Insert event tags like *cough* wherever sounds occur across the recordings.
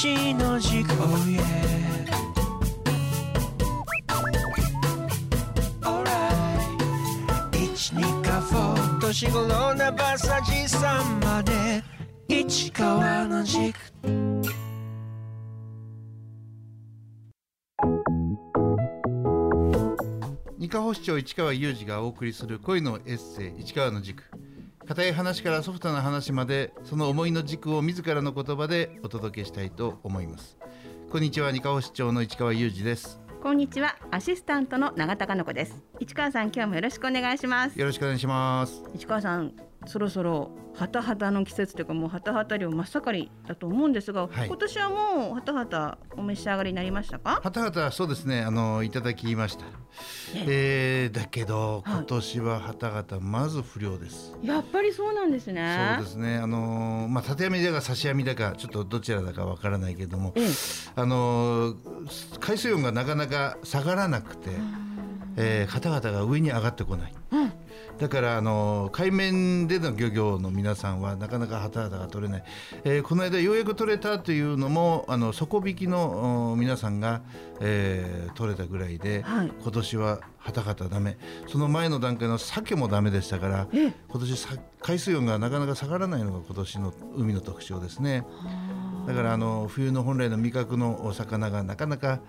一の軸 Oh yeah Alright 一二かフォー年頃なバサジさんまで。市川の軸。二課保市長市川裕二がお送りする恋のエッセイ市川の軸。固い話からソフトな話までその思いの軸を自らの言葉でお届けしたいと思います。こんにちは二課保市長の市川裕二です。こんにちはアシスタントの永田香子です。市川さん今日もよろしくお願いします。よろしくお願いします。市川さんそろそろハタハタの季節というかもうハタハタ漁真っ盛りだと思うんですが、はい。今年はもうハタハタお召し上がりになりましたか？はたはたそうですね。あのいただきました。えー、だけどはい。今年ははたはたまず不良です、やっぱりそうなんですね。そうですね。あのーまあ縦網だか差し網だかちょっとどちらだかわからないけれどもええ。あのー海水温がなかなか下がらなくて、えー、方々が上に上がってこない、うんだからあのー海面での漁業の皆さんはなかなか旗々が取れない、えーこの間ようやく取れたというのもあの底引きのお皆さんが、えー取れたぐらいで、はい。今年は旗々ダメ。その前の段階の鮭もダメでしたからええ。今年さ海水温がなかなか下がらないのが今年の海の特徴ですね。だからあの冬の本来の味覚のお魚がなかなか、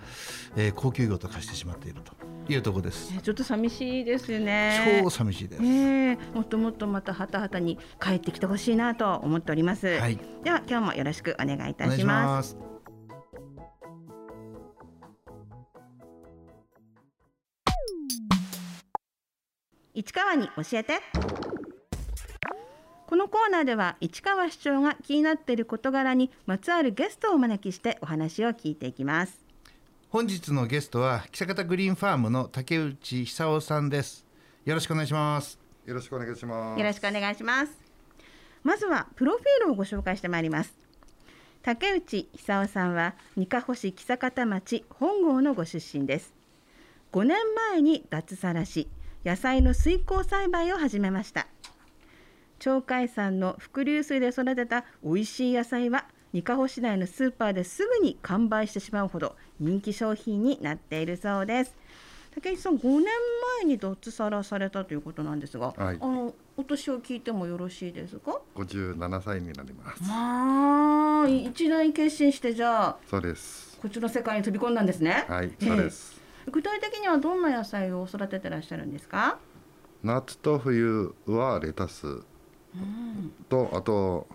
えー高級魚と化してしまっているというところです。えちょっと寂しいですよね超寂しいです。ええもっともっとまたハタハタに帰ってきてほしいなと思っております、はい、では今日もよろしくお願いいたします。市川に教えてこのコーナーでは市川市長が気になっている事柄にまつわるゲストをお招きしてお話を聞いていきます本日のゲストは北方グリーンファームの竹内久夫さんです。よろしくお願いします。よろしくお願いします。よろしくお願いしますまずはプロフィールをご紹介してまいります竹内久夫さんは二カ保市久方町本郷のご出身です5年前に脱サラし野菜の水耕栽培を始めました鳥海山の伏流水で育てた美味しい野菜は二カ保市内のスーパーですぐに完売してしまうほど人気商品になっているそうです。竹内さん5年前に脱サラされたということなんですが、はい。あのお年を聞いてもよろしいですか？五十七歳になります。まあ一大決心してじゃあそうです。こっちの世界に飛び込んだんですね。はい、ええ。そうです。具体的にはどんな野菜を育ててらっしゃるんですか？夏と冬はレタスと、あと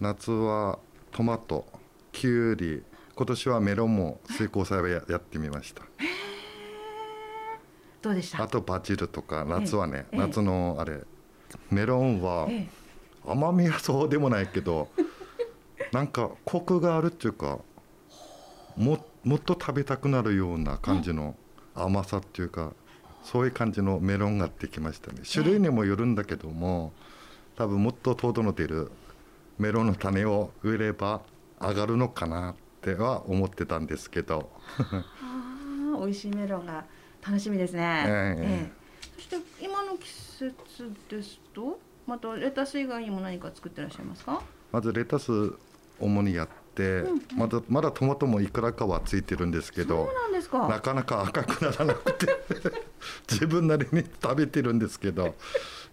夏はトマト、キュウリ、今年はメロンも水耕栽培ややってみました。どうでした？あとバジルとか夏はね、ええ。夏のあれメロンはえ甘みはそうでもないけど、なんかコクがあるっていうか、ももっと食べたくなるような感じの甘さっていうか、そういう感じのメロンができましたね。種類にもよるんだけども、多分もっと糖度の出るメロンの種を植えれば上がるのかなっては思ってたんですけど、ああ美味しいメロンが楽しみですね、ええ。そして今の季節ですとまたレタス以外にも何か作ってらっしゃいますか？まずレタス主にやって、まだまだトマトもいくらかはついてるんですけどそう。なんですなかかなか赤くならなくて *laughs* 自分なりに食べてるんですけど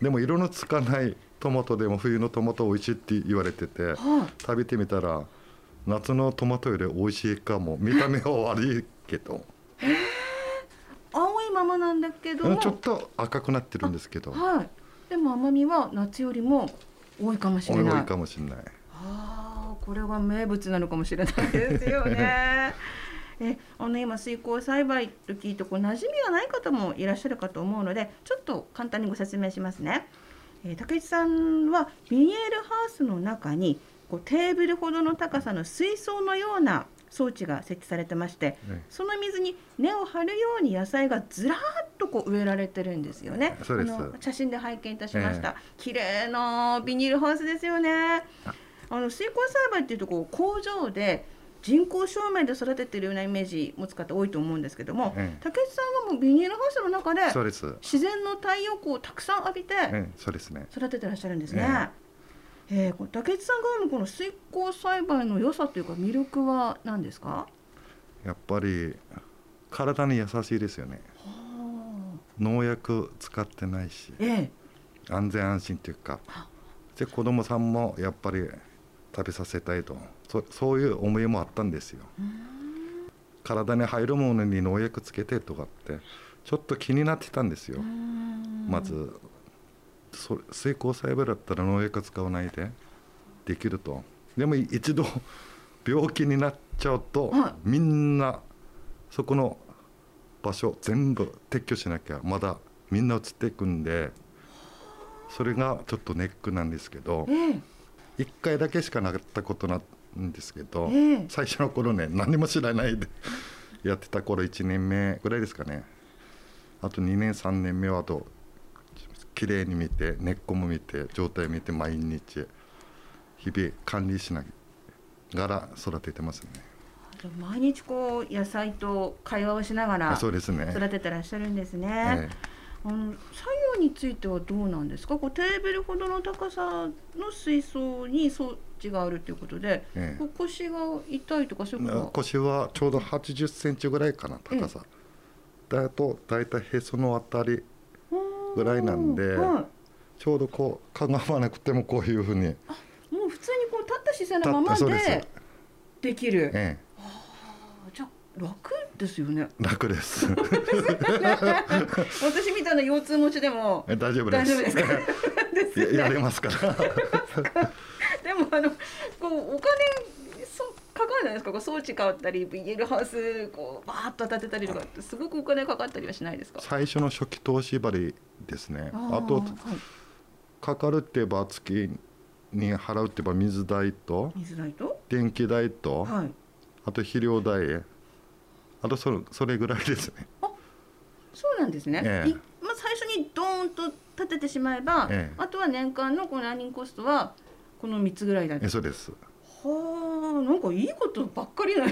でも色のつかないトマトでも冬のトマト美味しいって言われててはい。食べてみたら夏のトマトより美味しいかも。見た目は悪いけど。青いままなんだけど。ちょっと赤くなってるんですけど。はい。でも甘みは夏よりも多いかもし多れない。いかもしれない。ああこれが名物なのかもしれないですよね。*laughs* えあの今水耕栽培と聞いてこう馴染みがない方もいらっしゃるかと思うのでちょっと簡単にご説明しますね。えー竹内さんはビニールハウスの中にこうテーブルほどの高さの水槽のような装置が設置されてまして、ねその水に根を張るように野菜がずらーっとこう植えられてるんですよね。あの写真で拝見いたしました。綺麗なビニールハウスですよね。あの水耕栽培っていうとこう工場で人工照明で育ててるようなイメージ持つ方多いと思うんですけども、ええ竹内さんはもうビニールハウスの中でそうです。自然の太陽光をたくさん浴びて育ててらっしゃるんですね。ええ。ー、これ竹内さんがこの水耕栽培の良さというか魅力は何ですか？やっぱり体に優しいですよね。農薬使ってないしええ。安全安心というか。で子供さんもやっぱり食べさせたいと。そそういう思いもあったんですよ。体に入るものに農薬つけてとかってちょっと気になってたんですよ。まずそ水耕栽培だったら農薬使わないでできると。でも一度病気になっちゃうと、はい。みんなそこの場所全部撤去しなきゃまだみんな移っていくんでそれがちょっとネックなんですけどええ1回だけしかなかったことなんですけど、ええ。最初の頃ね何も知らないで *laughs* やってた頃1年目ぐらいですかね。あと2年3年目はあと綺麗に見て根っこも見て状態見て毎日日々管理しながら育ててますね。毎日こう野菜と会話をしながら育ててらっしゃるんですね。えあの作業についてはどうなんですか？こうテーブルほどの高さの水槽に装置があるということで、ええ腰が痛いとかそういうことは？腰はちょうど8 0センチぐらいかな高さ、だと大体へそのあたりぐらいなんではちょうどこうかがまなくてもこういうふうにい、もう普通にこう立った姿勢のままですでできる。えじゃあ楽ですよね。え、楽です。*laughs* 私みたいな腰痛持ちでもえ大丈夫です。ですか？ですよね。ややれますから。*laughs* でもあのこうお金そかかるじゃないですか？こう装置買ったり BL ハウスこうバーッと建てたりとかってすごくお金かかったりはしないですか？最初の初期投資張りですね。あとーはい。かかるって言えば月に払うって言えば水代と水代と？電気代とはい。あと肥料代あとそれそれぐらいですね。そうなんですね、ええ。いまあ、最初にドーンと建ててしまえば、ええ。あとは年間のこのランニングコストはこの3つぐらいだえそうです。はあなんかいいことばっかりな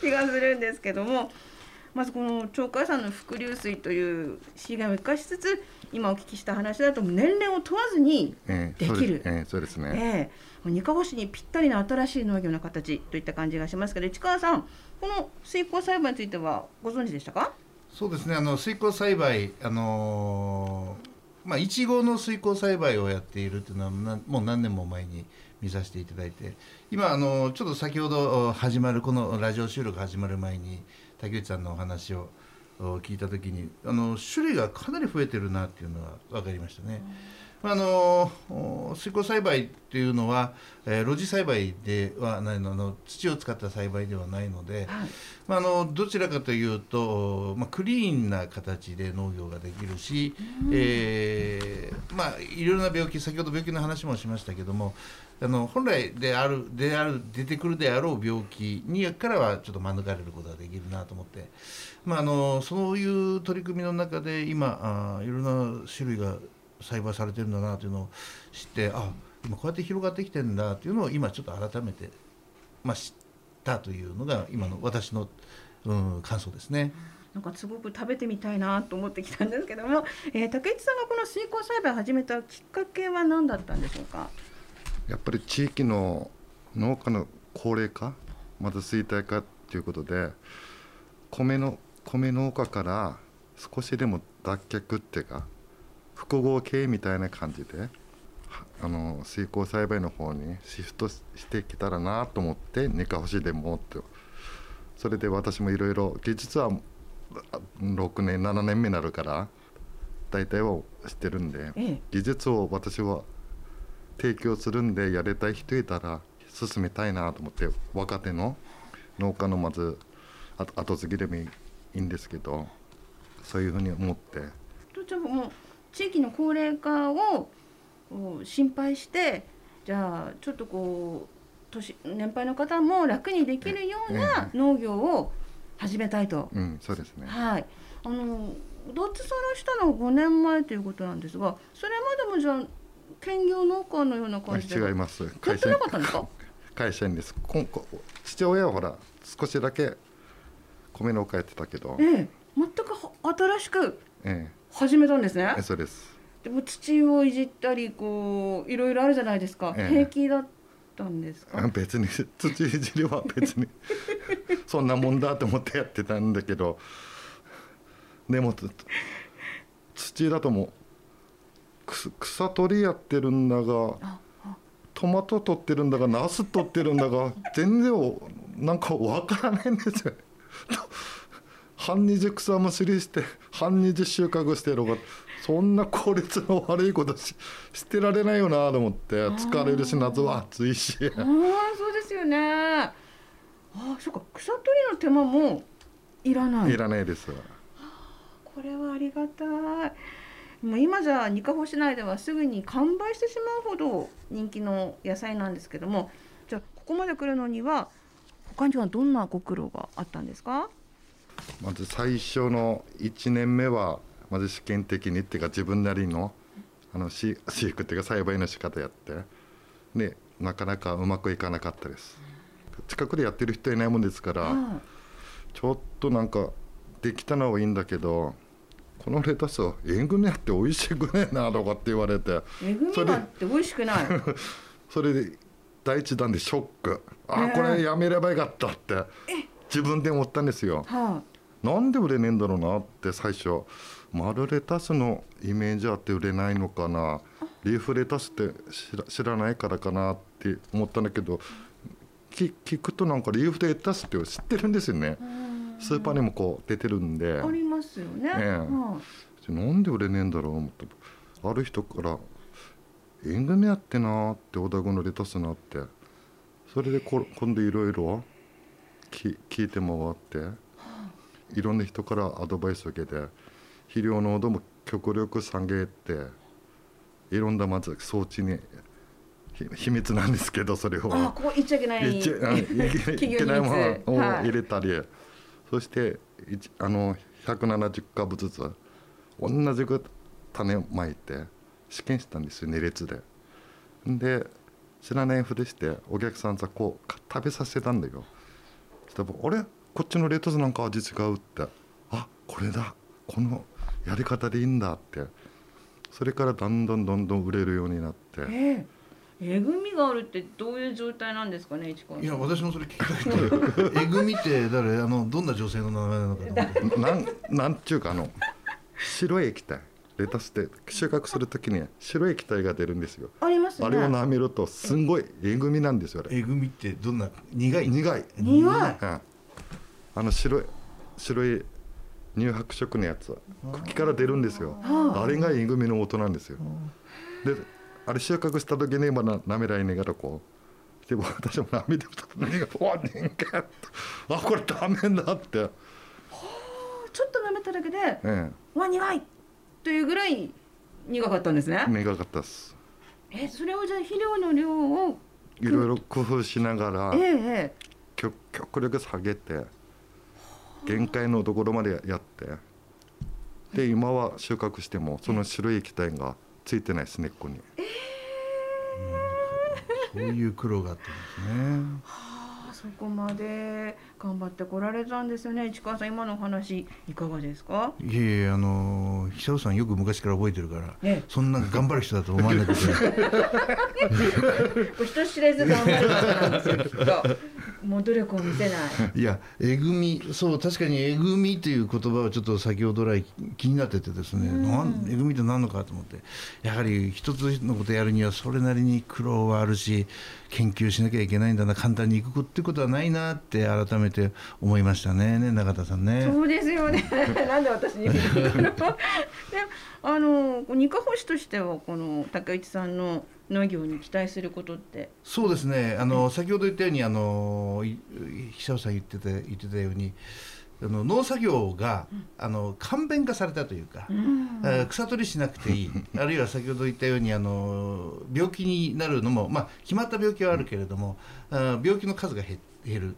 気がするんですけどもまずこの鳥海山の伏流水という資源を生かしつつ今お聞きした話だと年齢を問わずに、ええできる。そうです。ええそうですね。ええ、二カ星にぴったりな新しい農業の形といった感じがしますけど市川さんこの水耕栽培についてはご存知でしたか？そうですね。あの水耕栽培あのーまあいちごの水耕栽培をやっているというのはなもう何年も前に見させていただいて今あのちょっと先ほど始まるこのラジオ収録始まる前に竹内さんのお話をお聞いた時にあの種類がかなり増えてるなっていうのは分かりましたね。まああのお水耕栽培っていうのは、えー露地栽培ではないのあの土を使った栽培ではないので、はい。まあ、あのどちらかというと、まあ、クリーンな形で農業ができるし、えーまあ、いろいろな病気先ほど病気の話もしましたけどもあの本来であるである出てくるであろう病気にからはちょっと免れることができるなと思って、まあ、あのそういう取り組みの中で今あいろんな種類が栽培されてるんだなというのを知ってあ今こうやって広がってきてるんだというのを今ちょっと改めて、まあ、知ったというのが今の私の、うん、感想ですね。なんかすごく食べてみたいなと思ってきたんですけども、えー、竹内さんがこの水耕栽培を始めたきっかけは何だったんでしょうか？やっぱり地域の農家の高齢化また衰退化っていうことで米の米農家から少しでも脱却っていうか複合経営みたいな感じであの水耕栽培の方にシフトしてきたらなと思って寝かほしでもってそれで私もいろいろ技術は6年7年目になるから大体は知ってるんでええ。技術を私は提供するんでやりたい人いたら進めたいなと思って若手の農家のまずあ後継ぎでもいいんですけどそういうふうに思って。とじゃあもう地域の高齢化を心配してじゃあちょっとこう年年配の方も楽にできるような農業を始めたいと。うんそうですね。はい。あの脱サラしたのは5年前ということなんですが、それまでもじゃあ兼業農家のような感じで？違います。やってなかったんですか？会社員です。こんこ父親はほら少しだけ米農家やってたけど。ええ、全くは新しくえ始めたんですね？え。そうです。でも土をいじったりこういろいろあるじゃないですか、ええ。平気だったんですか、別に土いじりは別に。*laughs* そんなもんだと思ってやってたんだけど。でもつ土だともう草取りやってるんだがトマト取ってるんだがナス取ってるんだが全然おなんかわからないんですよ。半日草むしりして半日収穫してるのがそんな効率の悪いことししてられないよなと思って疲れるし夏は暑いし。ああそうですよね。ああそっか草取りの手間もいらない。いらないです。これはありがたい。もう今じゃ二カ保市内ではすぐに完売してしまうほど人気の野菜なんですけどもじゃあここまで来るのには他にはどんなご苦労があったんですか？まず最初の1年目はまず試験的にっていうか自分なりのあの飼飼育っていうか栽培の仕方やって。でなかなかうまくいかなかったです。近くでやってる人いないもんですからはちょっとなんかできたのはいいんだけどこのレタス塩分やって美味しくねえなとかって言われて。いえぐみがあって美味しくない。それで第一弾でショック。あねえ。これやめればよかったって自分で思ったんですよ。はなんで売れねえんだろうなって最初丸レタスのイメージあって売れないのかな？リーフレタスって知ら知らないからかなって思ったんだけどき聞くとなんかリーフレタスって知ってるんですよね。いスーパーにもこう出てるんで。ありますよね、ええ。はなんで売れねえんだろう思って。ある人から「縁組やってな」っておだごのレタスなって。それでこ今度いろいろき聞いて回って。いろんな人からアドバイスを受けて肥料濃度も極力下げていろんなまず装置にひ秘密なんですけどそれを。あここ言っちゃいけないい *laughs* けないものをはい入れたり、そしてあの170株ずつ同じく種をまいて試験したんですよ2列で。で知らないふりしてお客さんさこうか食べさせたんだよ。そしたら「あれ？こっちのレタスなんか味違う」って「あこれだこのやり方でいいんだ」って。それからどんどんどんどん売れるようになって。ええ。えぐみがあるってどういう状態なんですかね市川さん。いや私もそれ聞きたい。っ *laughs* てえぐみって誰？あのどんな女性の名前なのかと思ってなんなんていうかあの白い液体。レタスって収穫するときに白い液体が出るんですよ。ありますね。あれを舐めるとすんごいえぐみなんですよあれ。えぐみってどんな苦い？苦い、苦い。うん、あの白い白い乳白色のやつ茎から出るんですよ。はあ。れがえぐみの音なんですよ。であれ収穫した時にまだ舐められながらこうでも私も舐めてた時に「お人間あこれダメだ」って、ちょっと舐めただけでえわ苦いというぐらい苦かったんですね。え、苦かったです。えそれをじゃあ肥料の量をいろいろ工夫しながらええ極力下げて限界のところまでやって。で今は収穫してもその白い液体がついてないです根っこに。そういう苦労があったんですね。ああそこまで頑張ってこられたんですよね。市川さん今のお話いかがですか？いえいえあの久夫さんよく昔から覚えてるから、ええ。そんな頑張る人だと思わなくて *laughs* 人知れず頑張る方なんですよきっともう努力を見せない。*laughs* いやえぐみそう確かにえぐみという言葉はちょっと先ほど来気になっててですね、なんえぐみって何のかと思って。やはり一つのことやるにはそれなりに苦労はあるし研究しなきゃいけないんだな簡単にいくってことはないなって改めて思いましたね。ね中田さんね。そうですよね。*laughs* なんで私に *laughs* であの二課星としてはこの竹内さんの農業に期待することって？そうですね。あの、先ほど言ったようにあのい久尾さん言ってた言ってたようにあの農作業が、あの簡便化されたというか、えー草取りしなくていい。*laughs* あるいは先ほど言ったようにあの病気になるのも、まあ、決まった病気はあるけれども、あ病気の数が減減る。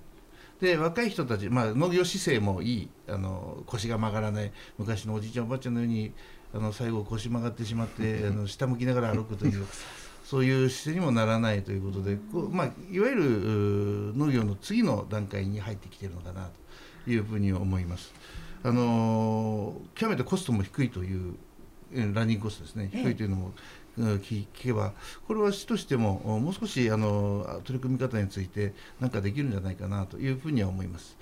で若い人たち、まあ、農業姿勢もいい。あの腰が曲がらない。昔のおじいちゃんおばあちゃんのようにあの最後腰曲がってしまってあの下向きながら歩くという *laughs* そういう姿勢にもならないということでこう、まあ、いわゆる農業の次の段階に入ってきているのかなというふうに思います。あの極めてコストも低いというえーランニングコストですねええ低いというのも、うん聞聞けばこれは市としてもおもう少しあの取り組み方について何かできるんじゃないかなというふうには思います。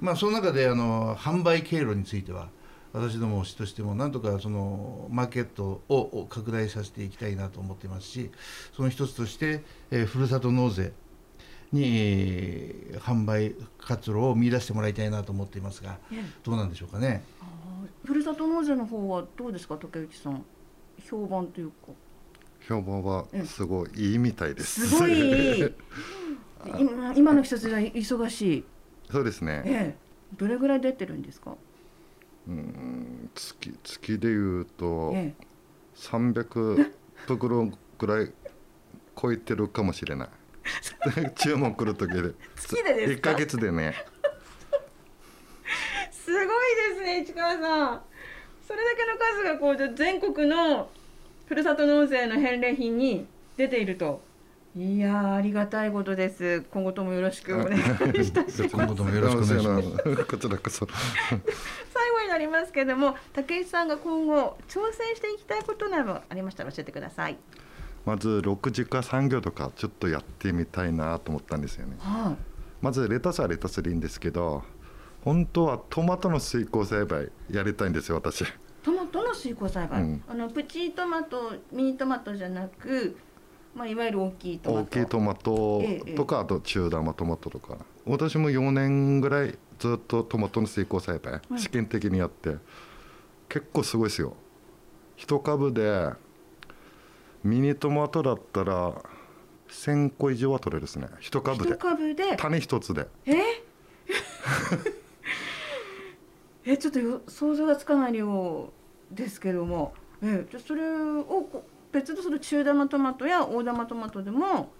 まあ、その中であの販売経路については私ども市としてもなんとかそのマーケットをを拡大させていきたいなと思っていますしその一つとして、えーふるさと納税に、えー販売活路を見出してもらいたいなと思っていますがええ。どうなんでしょうかね？ふるさと納税の方はどうですか竹内さん？評判というか。評判はすごいいいみたいです。*laughs* すごい今今の季節では忙しい。そうですね。ええ。どれぐらい出てるんですか？うん月月で言うとえ300袋ぐらい超えてるかもしれない。*laughs* 注文来る時で。月でですか？1ヶ月でね。えすごいですね市川さんそれだけの数がこう全国のふるさと納税の返礼品に出ているといやーありがたいことです今後ともよろしくお *laughs* 願いいたします今後ともよろしくお願いします。す。*laughs* こちらこそ。最後になりますけども竹内さんが今後挑戦していきたいことなどありましたら教えてくださいまず6時間産業とかちょっとやってみたいなと思ったんですよね。はまずレタスはレタスでいいんですけど、本当はトマトの水耕栽培やりたいんですよ私。いトマトの水耕栽培、うん。あのプチトマトミニトマトじゃなくまあいわゆる大きいトマト。大きいトマトええとか、あと中玉トマトとか。私も4年ぐらいずっとトマトの水耕栽培、い。試験的にやって結構すごいですよ。一株でミニトマトだったら1000個以上は取れるですね。一株一で株で？種一つで。え？*laughs* えちょっとよ想像がつかない量ですけども。えじゃあそれを別のその中玉トマトや大玉トマトでも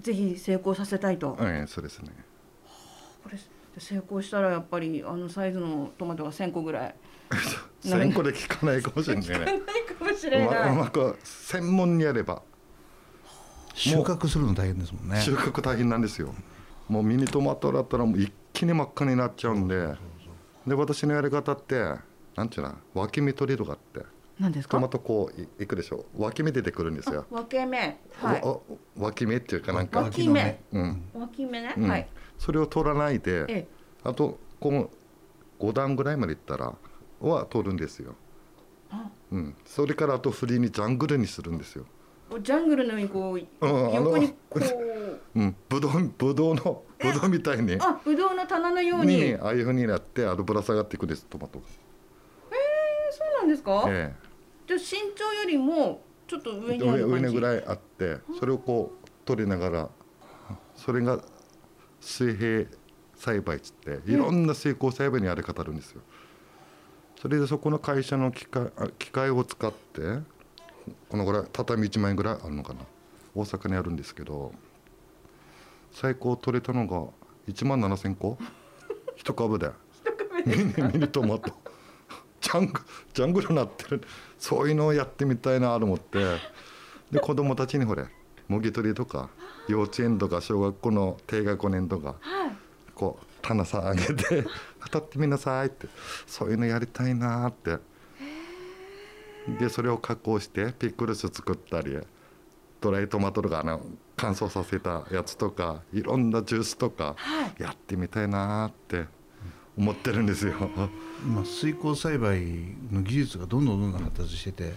ぜひ成功させたいと、ええそうですね。これ成功したらやっぱりあのサイズのトマトが1,000個ぐらい。なる1000個で効かないかもしれないねな。うまない。うまく専門にやれば。収穫するの大変ですもんね。収穫大変なんですよ。もうミニトマトだったらもう一気に真っ赤になっちゃうんで。で私のやり方ってなんていうの脇芽取りとかって。何ですか？トマトこういいくでしょ脇芽出てくるんですよ、分け目はい。わ脇芽っていうかなんか、脇芽。うん。脇芽ね、うん。はい。それを取らないで。えあとこの5段ぐらいまでいったらは取るんですよ、あうん、それからあとフリーにジャングルにするんですよ、ジャングルのようにこううん横にこう。*laughs* うん、ぶどうぶどうのぶどうみたいに。あぶどうの棚のように。ああいうふうになってあのぶら下がっていくんですトマトが、そうなんですか、えじゃあ身長よりもちょっとえ上にあ上る感じ。上のぐらいあってそれをこう取りながらそれが水平栽培っつっていろんな水耕栽培にある方あるんですよ。それでそこの会社の機械あ機械を使ってこのぐらい畳1枚ぐらいあるのかな。大阪にあるんですけど最高取れたのが1万7,000個。一株で。ミニミニトマト。ジャングジャングルになってる。そういうのをやってみたいなと思って。で子供たちにほれもぎ取りとか幼稚園とか小学校の低学年とかはい。こう棚さあげて当たってみなさいってそういうのやりたいなって。でそれを加工してピクルス作ったりドライトマトとかあの乾燥させたやつとかいろんなジュースとかはい。やってみたいなって思ってるんですよ。今水耕栽培の技術がどんどんどんどん発達してて、はい。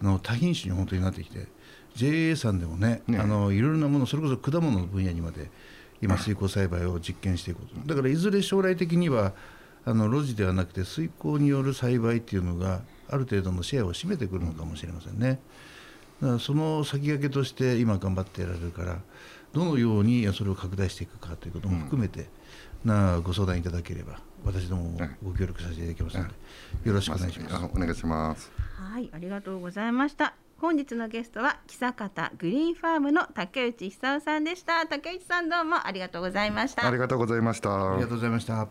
あの多品種に本当になってきて JA さんでもねねあのいろいろなものそれこそ果物の分野にまで今水耕栽培を実験していくことだからいずれ将来的にはあの露地ではなくて水耕による栽培っていうのがある程度のシェアを占めてくるのかもしれませんね。だからその先駆けとして今頑張ってやられるからどのようにそれを拡大していくかということも含めて、なご相談いただければ私どももご協力させていただきますので、よろしくお願いします。あお願いします。はい、ありがとうございました。本日のゲストは木方グリーンファームの竹内久夫さんでした。竹内さんどうもありがとうございました。ありがとうございました。ありがとうございました。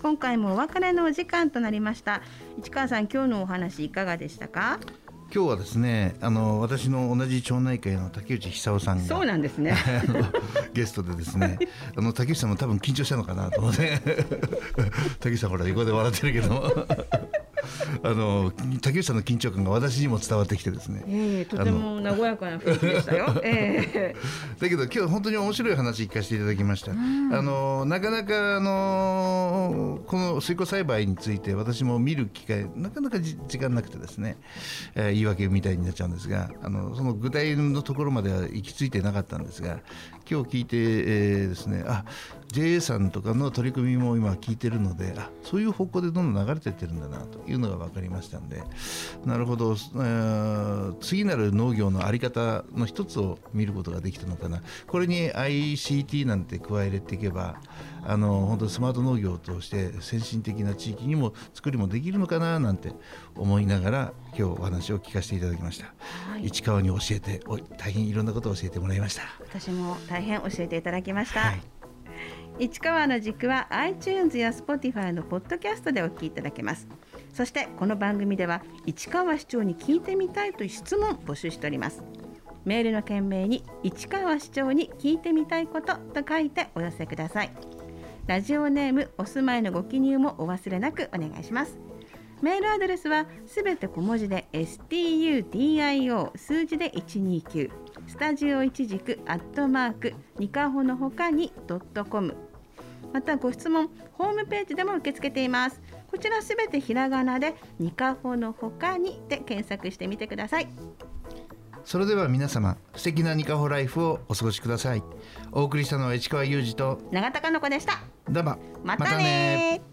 今回もお別れのお時間となりました。市川さん、今日のお話いかがでしたか？今日はですねあの私の同じ町内会の竹内久夫さんがそうなんですね。*laughs* ゲストでですねあの竹内さんも多分緊張したのかなと思って。*laughs* 竹内さんほら横で笑ってるけど。もあの竹内さんの緊張感が私にも伝わってきてですね。ええとても和やかな雰囲気でしたよ。ええ。*laughs* だけど今日本当に面白い話聞かせていただきました、あのなかなかあのこの水耕栽培について私も見る機会なかなかじ時間なくてですね、えー言い訳みたいになっちゃうんですがあのその具体のところまでは行き着いてなかったんですが今日聞いて、えーですねあ JA さんとかの取り組みも今聞いてるのであそういう方向でどんどん流れてってるんだなというのが分かりましたんでなるほど、えー次なる農業の在り方の一つを見ることができたのかな。これに ICT なんて加えていけばあの本当にスマート農業として先進的な地域にも作りもできるのかななんて思いながら今日お話を聞かせていただきました、はい。市川に教えてお大変いろんなことを教えてもらいました。私も大変教えていただきました。はい。市川の軸は iTunes や Spotify のポッドキャストでお聞きいただけます。そしてこの番組では市川市長に聞いてみたいという質問募集しております。メールの件名に市川市長に聞いてみたいことと書いてお寄せくださいラジオネームお住まいのご記入もお忘れなくお願いします。メールアドレスはすべて小文字で studio 数字で129スタジオ一軸アットマークニカホのほかにドットコム。またご質問ホームページでも受け付けています。こちらすべてひらがなでニカホのほかにで検索してみてください。それでは皆様素敵なニカホライフをお過ごしください。お送りしたのは市川裕二と永田かの子でした。どうも。またね